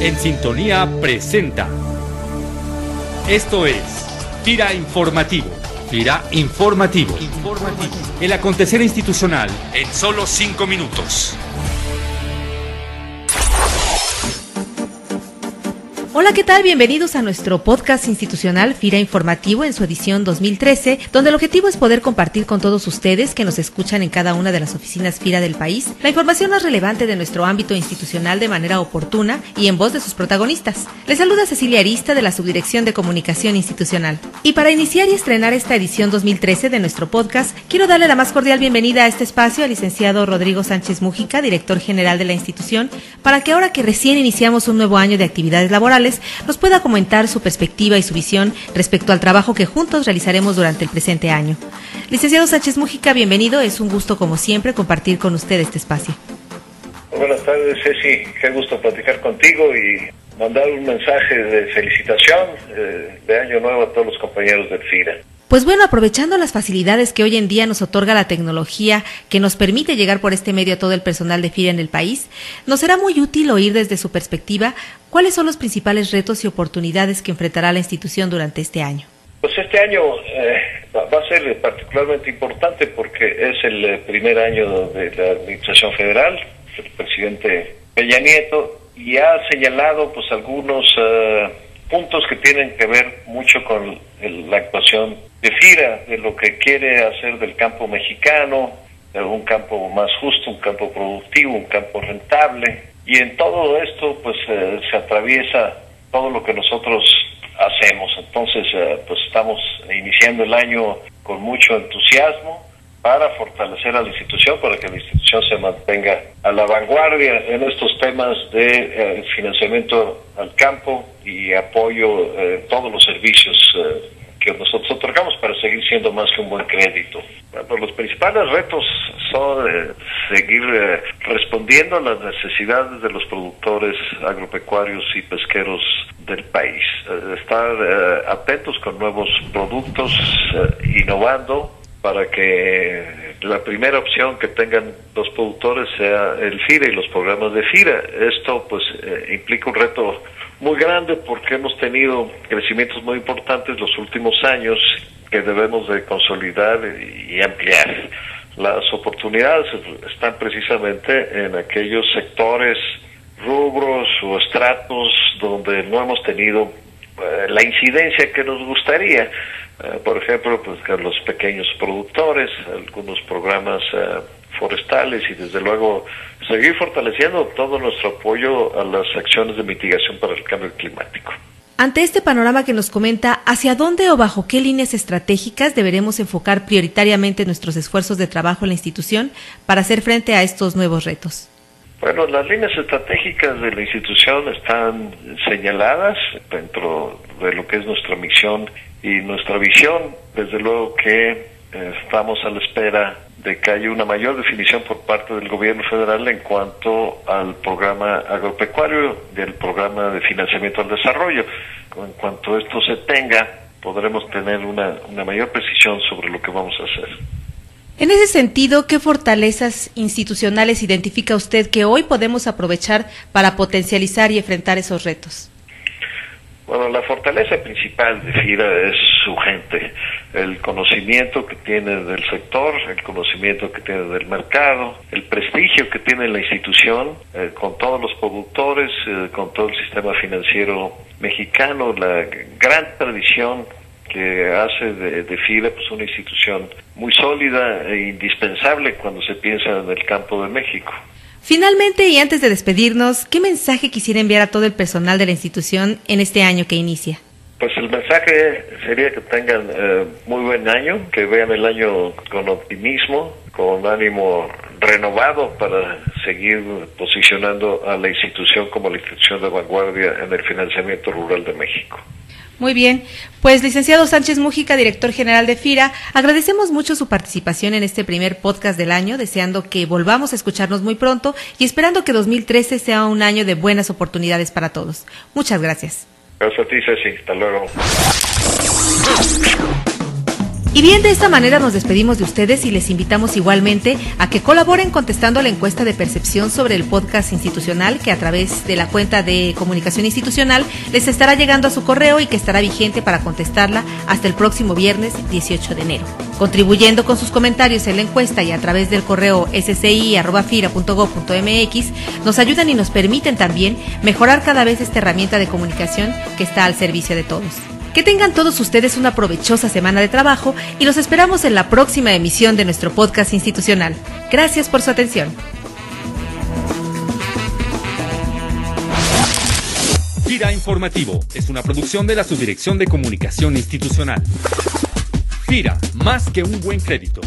En Sintonía presenta. Esto es Fira Informativo. Fira Informativo. Informativo. El acontecer institucional en solo cinco minutos. Hola, ¿qué tal? Bienvenidos a nuestro podcast institucional FIRA Informativo en su edición 2013, donde el objetivo es poder compartir con todos ustedes que nos escuchan en cada una de las oficinas FIRA del país la información más relevante de nuestro ámbito institucional de manera oportuna y en voz de sus protagonistas. Les saluda Cecilia Arista de la Subdirección de Comunicación Institucional. Y para iniciar y estrenar esta edición 2013 de nuestro podcast, quiero darle la más cordial bienvenida a este espacio al licenciado Rodrigo Sánchez Mújica, director general de la institución, para que ahora que recién iniciamos un nuevo año de actividades laborales, nos pueda comentar su perspectiva y su visión respecto al trabajo que juntos realizaremos durante el presente año. Licenciado Sánchez Mújica, bienvenido. Es un gusto, como siempre, compartir con usted este espacio. Buenas tardes, Ceci. Qué gusto platicar contigo y mandar un mensaje de felicitación eh, de Año Nuevo a todos los compañeros del FIRA. Pues bueno, aprovechando las facilidades que hoy en día nos otorga la tecnología que nos permite llegar por este medio a todo el personal de FIRA en el país, nos será muy útil oír desde su perspectiva cuáles son los principales retos y oportunidades que enfrentará la institución durante este año. Pues este año eh, va a ser particularmente importante porque es el eh, primer año de la Administración Federal, el presidente Peña Nieto, y ha señalado pues algunos eh, puntos que tienen que ver mucho con la actuación de FIRA, de lo que quiere hacer del campo mexicano, un campo más justo, un campo productivo, un campo rentable. Y en todo esto pues eh, se atraviesa todo lo que nosotros hacemos. Entonces eh, pues estamos iniciando el año con mucho entusiasmo para fortalecer a la institución, para que la institución se mantenga a la vanguardia en estos temas de eh, financiamiento al campo y apoyo en todos los servicios que nosotros otorgamos para seguir siendo más que un buen crédito. Los principales retos son eh, seguir eh, respondiendo a las necesidades de los productores agropecuarios y pesqueros del país, eh, estar atentos con nuevos productos, innovando para que la primera opción que tengan los productores sea el FIRA y los programas de FIRA. Esto pues implica un reto muy grande porque hemos tenido crecimientos muy importantes los últimos años que debemos de consolidar y ampliar. Las oportunidades están precisamente en aquellos sectores, rubros o estratos donde no hemos tenido eh, la incidencia que nos gustaría. Eh, por ejemplo, pues los pequeños productores, algunos programas eh, forestales y desde luego seguir fortaleciendo todo nuestro apoyo a las acciones de mitigación para el cambio climático. Ante este panorama que nos comenta, ¿hacia dónde o bajo qué líneas estratégicas deberemos enfocar prioritariamente nuestros esfuerzos de trabajo en la institución para hacer frente a estos nuevos retos? Bueno, las líneas estratégicas de la institución están señaladas dentro de lo que es nuestra misión y nuestra visión. Desde luego que eh, estamos a la espera de que haya una mayor definición por parte del gobierno federal en cuanto al programa agropecuario y el programa de financiamiento al desarrollo. En cuanto esto se tenga, podremos tener una, una mayor precisión sobre lo que vamos a hacer. En ese sentido, ¿qué fortalezas institucionales identifica usted que hoy podemos aprovechar para potencializar y enfrentar esos retos? Bueno, la fortaleza principal de FIRA es su gente, el conocimiento que tiene del sector, el conocimiento que tiene del mercado, el prestigio que tiene la institución eh, con todos los productores, eh, con todo el sistema financiero mexicano, la gran tradición que hace de, de FIRA pues una institución muy sólida e indispensable cuando se piensa en el campo de México. Finalmente, y antes de despedirnos, ¿qué mensaje quisiera enviar a todo el personal de la institución en este año que inicia? Pues el mensaje sería que tengan eh, muy buen año, que vean el año con optimismo, con ánimo renovado para seguir posicionando a la institución como la institución de vanguardia en el financiamiento rural de México. Muy bien, pues licenciado Sánchez Mújica, director general de FIRA, agradecemos mucho su participación en este primer podcast del año, deseando que volvamos a escucharnos muy pronto y esperando que 2013 sea un año de buenas oportunidades para todos. Muchas gracias. Gracias a ti, Ceci. Hasta luego. Y bien, de esta manera nos despedimos de ustedes y les invitamos igualmente a que colaboren contestando la encuesta de percepción sobre el podcast institucional que a través de la cuenta de comunicación institucional les estará llegando a su correo y que estará vigente para contestarla hasta el próximo viernes 18 de enero. Contribuyendo con sus comentarios en la encuesta y a través del correo sci.fira.gov.mx nos ayudan y nos permiten también mejorar cada vez esta herramienta de comunicación que está al servicio de todos. Que tengan todos ustedes una provechosa semana de trabajo y los esperamos en la próxima emisión de nuestro podcast institucional. Gracias por su atención. FIRA Informativo es una producción de la Subdirección de Comunicación Institucional. FIRA, más que un buen crédito.